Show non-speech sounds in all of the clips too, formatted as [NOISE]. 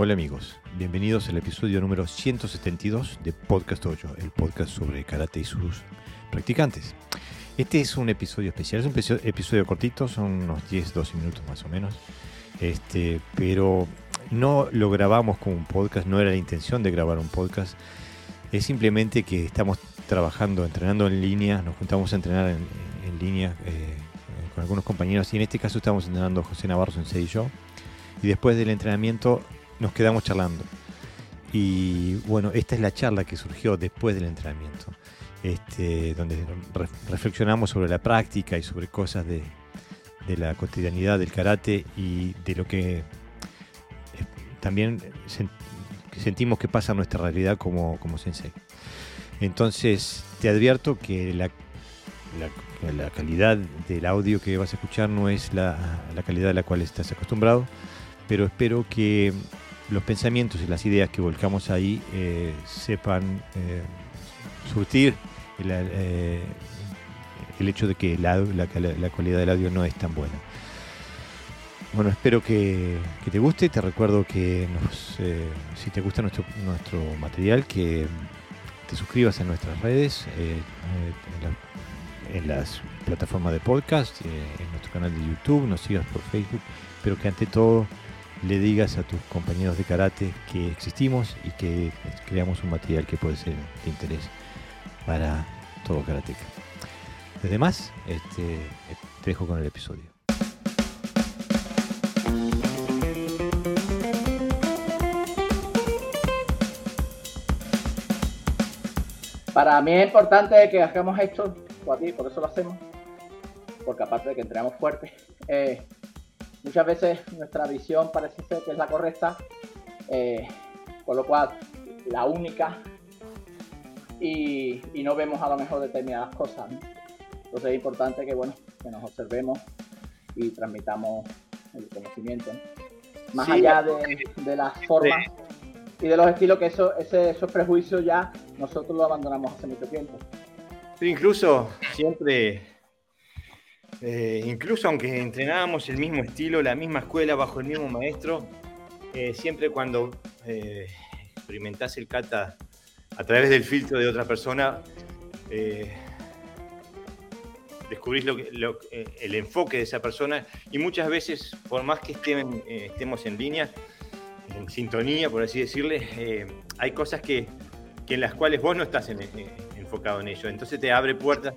Hola amigos, bienvenidos al episodio número 172 de Podcast 8, el podcast sobre karate y sus practicantes. Este es un episodio especial, es un episodio, cortito, son unos 10-12 minutos más o menos, este, pero no lo grabamos como un podcast, no era la intención de grabar un podcast, es simplemente que estamos trabajando, entrenando en línea, nos juntamos a entrenar en, línea eh, con algunos compañeros y en este caso estamos entrenando José Navarro, Sensei y yo, y después del entrenamiento nos quedamos charlando. Y bueno, esta es la charla que surgió después del entrenamiento, este, donde reflexionamos sobre la práctica y sobre cosas de, la cotidianidad del karate y de lo que eh, también sentimos que pasa en nuestra realidad como, como sensei. Entonces, te advierto que la, la, calidad del audio que vas a escuchar no es la, la calidad a la cual estás acostumbrado, pero espero que los pensamientos y las ideas que volcamos ahí eh, sepan eh, surtir eh, el, hecho de que la, calidad del audio no es tan buena. Bueno, espero que, te guste. Te recuerdo que si te gusta nuestro, nuestro material, que te suscribas a nuestras redes, en, en, las plataformas de podcast, en nuestro canal de YouTube, nos sigas por Facebook, pero que ante todo le digas a tus compañeros de karate que existimos y que creamos un material que puede ser de interés para todo karateca. Desde más, este, te dejo con el episodio. Para mí es importante que hagamos esto, por eso lo hacemos, porque aparte de que entrenamos fuerte, eh, muchas veces nuestra visión parece ser que es la correcta, eh, con lo cual la única, y, no vemos a lo mejor determinadas cosas. Entonces es importante que, bueno, que nos observemos y transmitamos el conocimiento. Más allá de, las formas y de los estilos, que eso, ese, esos prejuicios ya nosotros lo abandonamos hace mucho tiempo. incluso siempre eh, incluso aunque entrenábamos el mismo estilo, la misma escuela, bajo el mismo maestro, eh, siempre cuando eh, experimentás el kata a través del filtro de otra persona, descubrís el enfoque de esa persona y muchas veces, por más que estemos en línea, en sintonía, por así decirle, hay cosas que, en las cuales vos no estás enfocado en ello. Entonces te abre puertas.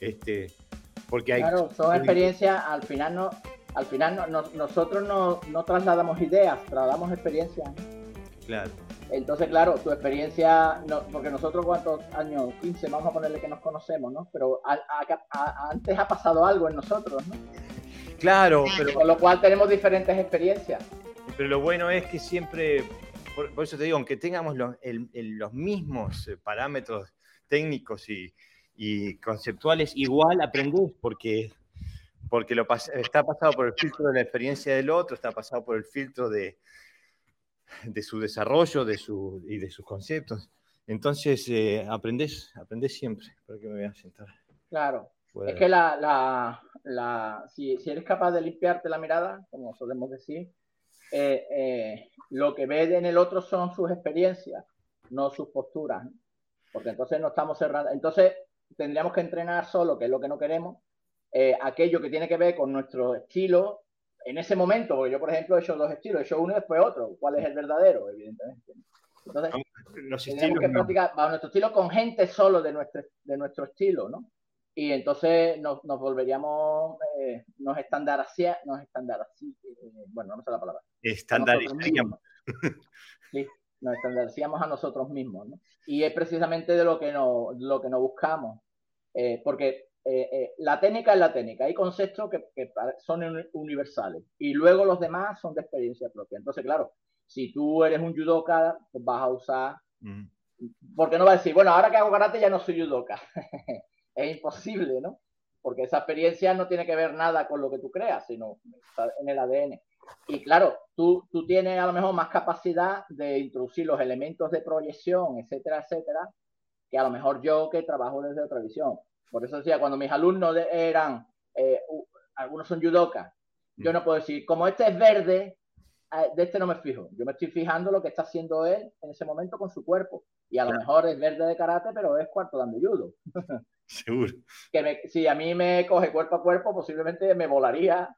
Este, claro, son experiencias, al final no, al final no, nosotros no, trasladamos ideas, trasladamos experiencias. Claro. Entonces, claro, tu experiencia, porque nosotros cuántos años, 15, vamos a ponerle que nos conocemos, ¿no? Pero antes ha pasado algo en nosotros, ¿no? Claro, pero... Con lo cual tenemos diferentes experiencias. Pero lo bueno es que siempre, por, eso te digo, aunque tengamos los, los mismos eh, parámetros técnicos y, y conceptuales, igual aprendés porque, porque lo está pasado por el filtro de la experiencia del otro, está pasado por el filtro de, de su desarrollo de su, y de sus conceptos. Entonces, eh, aprendés, siempre. ¿Para que me voy a sentar? Claro. Es que la, la, la si, si, eres capaz de limpiarte la mirada, como solemos decir, eh, eh, lo que ves en el otro son sus experiencias, no sus posturas. Porque entonces no estamos cerrando. Entonces, tendríamos que entrenar solo, que es lo que no queremos, eh, aquello que tiene que ver con nuestro estilo en ese momento, porque yo, por ejemplo, he hecho dos estilos, he hecho uno y después otro. ¿Cuál es el verdadero? Evidentemente. Entonces, tenemos que practicar bajo nuestro estilo con gente solo de nuestro, de nuestro estilo, ¿no? Y entonces nos, nos volveríamos, eh, nos estandarizaríamos, nos eh, bueno, no sé la palabra. Estandarizaríamos. [LAUGHS] Sí, nos estandarizaríamos a nosotros mismos, ¿no? Y es precisamente de lo que no, lo que no buscamos. Eh, porque eh, eh, la técnica es la técnica. Hay conceptos que, son universales y luego los demás son de experiencia propia. Entonces, claro, si tú eres un judoka, pues vas a usar. Mm. Porque no vas a decir, bueno, ahora que hago karate ya no soy judoka. [LAUGHS] es imposible, ¿no? Porque esa experiencia no tiene que ver nada con lo que tú creas, sino está en el ADN. Y claro, tú, tú tienes a lo mejor más capacidad de introducir los elementos de proyección, etcétera, etcétera, que a lo mejor yo que trabajo desde otra visión. Por eso decía, cuando mis alumnos eran, eh, algunos son judokas, yo no puedo decir, como este es verde, de este no me fijo. Yo me estoy fijando lo que está haciendo él en ese momento con su cuerpo. Y a lo mejor es verde de karate, pero es cuarto dando judo. [LAUGHS] Seguro. que si a mí me coge cuerpo a cuerpo, posiblemente me volaría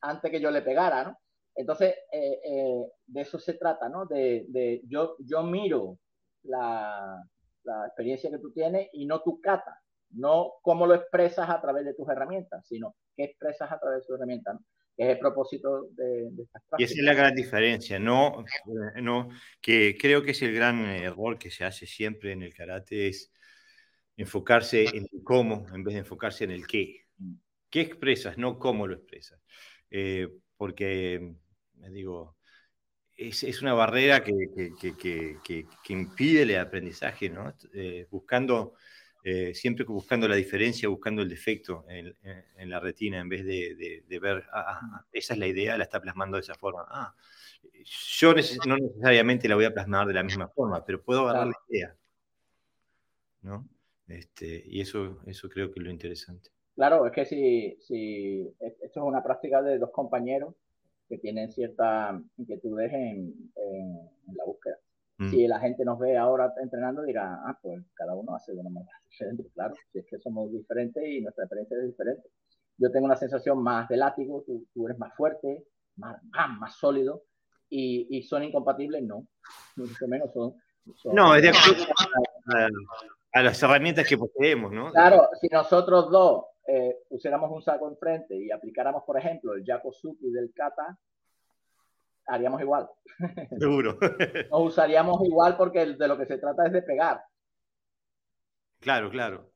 antes que yo le pegara, ¿no? Entonces, eh, eh, de eso se trata, ¿no? De, yo, yo miro la, la, experiencia que tú tienes y no tu cata, no cómo lo expresas a través de tus herramientas, sino qué expresas a través de tus herramientas, ¿no? que es el propósito de, de estas prácticas. Y esa es la gran diferencia, ¿no? no que creo que es el gran error que se hace siempre en el karate, es enfocarse en el cómo en vez de enfocarse en el qué. Mm. ¿Qué expresas, no cómo lo expresas? Eh, porque, me digo, es, es, una barrera que, que, que, que, impide el aprendizaje, ¿no? Eh, buscando, eh, siempre buscando la diferencia, buscando el defecto en, en la retina, en vez de, de, ver, ah, ah, esa es la idea, la está plasmando de esa forma. Ah, yo no necesariamente la voy a plasmar de la misma forma, pero puedo agarrar la idea. ¿no? Este, y eso, eso creo que es lo interesante. Claro, es que si, si esto es una práctica de dos compañeros que tienen cierta inquietudes en, en, la búsqueda. Mm. Si la gente nos ve ahora entrenando, dirá, ah, pues cada uno hace de una manera [LAUGHS] diferente. Claro, si es que somos diferentes y nuestra experiencia es diferente. Yo tengo una sensación más de látigo, tú, tú eres más fuerte, más, más, sólido, y, y, son incompatibles, no. Mucho menos son. no, es de [LAUGHS] acuerdo a las herramientas que poseemos, ¿no? Claro, si nosotros dos eh, pusiéramos un saco enfrente y aplicáramos, por ejemplo, el Yakosuki del kata, haríamos igual. [LAUGHS] Seguro. [LAUGHS] Nos usaríamos igual porque de lo que se trata es de pegar. Claro, claro.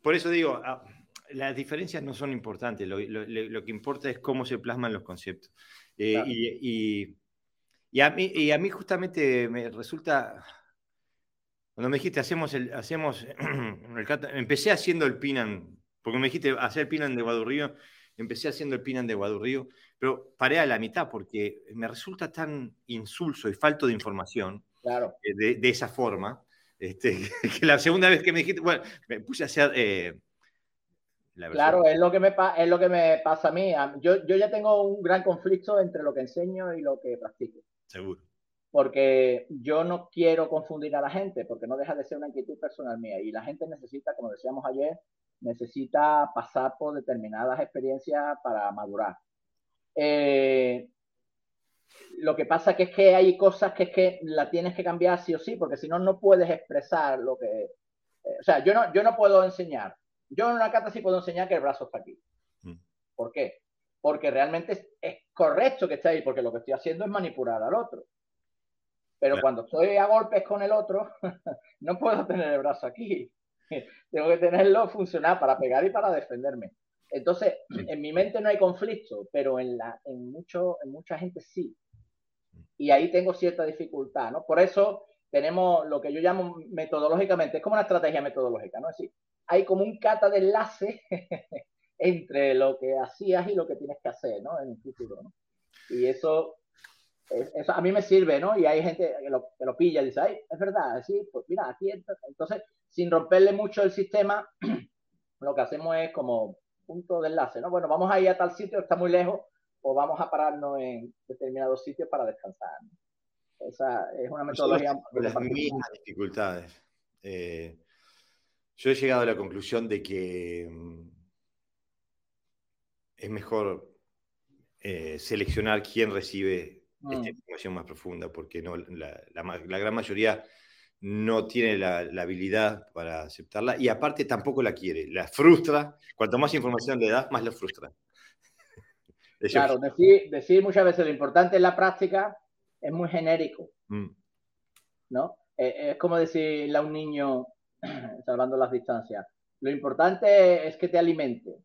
Por eso digo, ah, las diferencias no son importantes, lo, que importa es cómo se plasman los conceptos. Eh, y, y, a mí, y a mí justamente me resulta cuando me dijiste, hacemos el, hacemos [CLEARS THROAT] empecé haciendo el Pinan, porque me dijiste hacer el Pinan de Guadurrío, empecé haciendo el Pinan de Guadurrío, pero paré a la mitad porque me resulta tan insulso y falto de información claro. de, de, esa forma, este, [LAUGHS] que la segunda vez que me dijiste, bueno, me puse a hacer... Eh, claro, es lo, que me, es lo que me pasa a mí. Yo, yo ya tengo un gran conflicto entre lo que enseño y lo que practico. Seguro porque yo no quiero confundir a la gente, porque no deja de ser una inquietud personal mía. Y la gente necesita, como decíamos ayer, necesita pasar por determinadas experiencias para madurar. Eh, lo que pasa que es que hay cosas que es que la tienes que cambiar sí o sí, porque si no, no puedes expresar lo que... Eh, o sea, yo no, yo no puedo enseñar. Yo en una carta sí puedo enseñar que el brazo está aquí. Mm. ¿Por qué? Porque realmente es, es correcto que esté ahí, porque lo que estoy haciendo es manipular al otro. Pero cuando estoy a golpes con el otro, [LAUGHS] no puedo tener el brazo aquí. [LAUGHS] Tengo que tenerlo funcionar para pegar y para defenderme. Entonces, en mi mente no hay conflicto, pero en, la, en, mucho, en mucha gente sí. Y ahí tengo cierta dificultad, ¿no? Por eso tenemos lo que yo llamo metodológicamente, es como una estrategia metodológica, ¿no? Es decir, hay como un cata de enlace [LAUGHS] entre lo que hacías y lo que tienes que hacer, ¿no? En el futuro, ¿no? Y eso eso a mí me sirve, ¿no? Y hay gente que lo, que lo pilla y dice, ay, es verdad, sí, pues mira, aquí entonces, sin romperle mucho el sistema, [CLEARS THROAT] lo que hacemos es como punto de enlace, ¿no? Bueno, vamos a ir a tal sitio, está muy lejos, o vamos a pararnos en determinados sitios para descansar. Esa es una metodología. las mismas dificultades. Eh, yo he llegado a la conclusión de que mm, es mejor eh, seleccionar quién recibe esta mm. información más profunda, porque no, la, la, gran mayoría no tiene la, habilidad para aceptarla y aparte tampoco la quiere, la frustra. Cuanto más información le das, más la frustra. [LAUGHS] claro, decir, decir, muchas veces lo importante en la práctica es muy genérico. Mm. ¿no? Eh, es como decirle a un niño, [CLEARS THROAT] salvando las distancias, lo importante es que te alimente.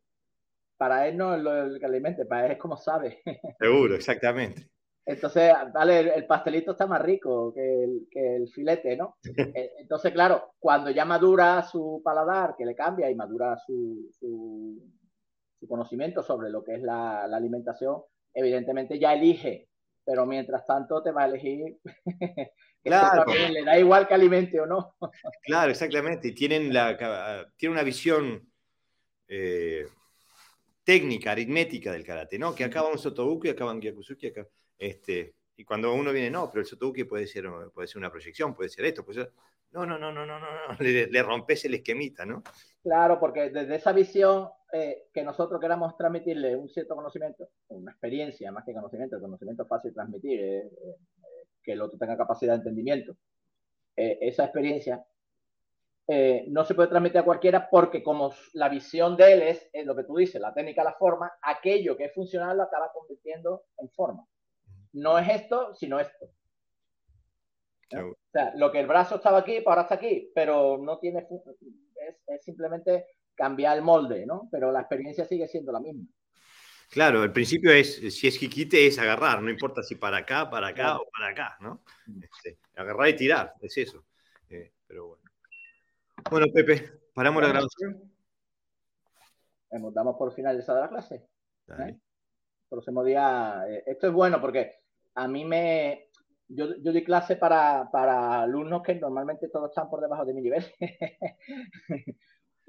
Para él no es lo que alimente, para él es como sabe. [LAUGHS] Seguro, exactamente. Entonces, el pastelito está más rico que el, filete, ¿no? [LAUGHS] Eh, entonces, claro, cuando ya madura su paladar, que le cambia y madura su, su, conocimiento sobre lo que es la, alimentación, evidentemente ya elige, pero mientras tanto te va a elegir. [LAUGHS] claro. le da igual que alimente o no. [LAUGHS] claro, exactamente. Y tienen, la, tienen una visión eh, técnica, aritmética del karate, ¿no? Que acaba un sotobuku y acaba un gyakusuki, acá este, Y cuando uno viene, no, pero el sotobuque puede ser, puede ser una proyección, puede ser esto, puede ser... No, no, no, no, no, no, [LAUGHS] le, le rompes el esquemita, ¿no? Claro, porque desde esa visión eh, que nosotros queramos transmitirle un cierto conocimiento, una experiencia más que conocimiento, el conocimiento es fácil de transmitir, eh, eh, que el otro tenga capacidad de entendimiento. esa experiencia no se puede transmitir a cualquiera porque como la visión de él es, lo que tú dices, la técnica, la forma, aquello que es funcional lo acaba convirtiendo en forma. No es esto, sino esto. O sea, lo que el brazo estaba aquí, pues ahora está aquí, pero no tiene es, simplemente cambiar el molde, ¿no? Pero la experiencia sigue siendo la misma. Claro, el principio es, si es jiquite, es agarrar, no importa si para acá, para acá o para acá, ¿no? Mm. Este, agarrar y tirar, es eso. Eh, pero bueno. Bueno, Pepe, paramos la grabación. Damos por finalizada la clase. ¿eh? Próximo día. Eh, esto es bueno porque a mí me, yo, yo doy clase para, para, alumnos que normalmente todos están por debajo de mi nivel. [LAUGHS]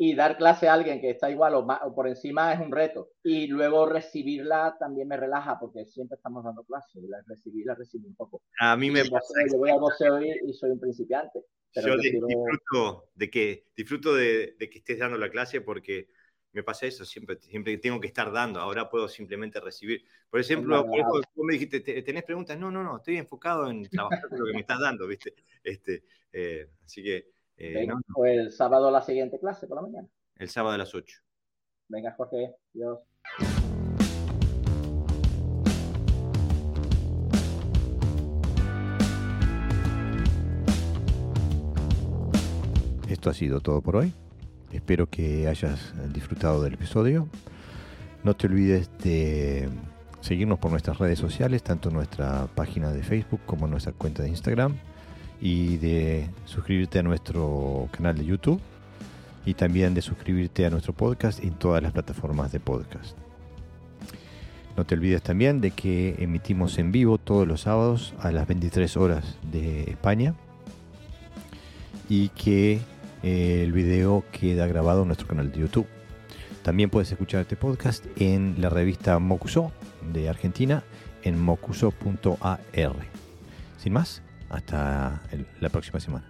y dar clase a alguien que está igual o, por encima es un reto. Y luego recibirla también me relaja porque siempre estamos dando clase y la recibirla recibí un poco. A mí me pasa. Yo voy a boxeo y, soy un principiante. yo disfruto, de que, disfruto de, de que estés dando la clase porque me pasa eso, siempre, siempre tengo que estar dando, ahora puedo simplemente recibir. Por ejemplo, vos, me dijiste, ¿tenés preguntas? No, no, no, estoy enfocado en trabajar con lo que me estás dando, ¿viste? Este, eh, así que... Eh, pues el sábado la siguiente clase por la mañana. El sábado a las 8. Venga, Jorge, Dios. Esto ha sido todo por hoy. Espero que hayas disfrutado del episodio. No te olvides de seguirnos por nuestras redes sociales, tanto nuestra página de Facebook como nuestra cuenta de Instagram, y de suscribirte a nuestro canal de YouTube y también de suscribirte a nuestro podcast en todas las plataformas de podcast. No te olvides también de que emitimos en vivo todos los sábados a las 23 horas de España y que el video queda grabado en nuestro canal de YouTube. También puedes escuchar este podcast en la revista Mocuso de Argentina en mocuso.ar. Sin más, hasta la próxima semana.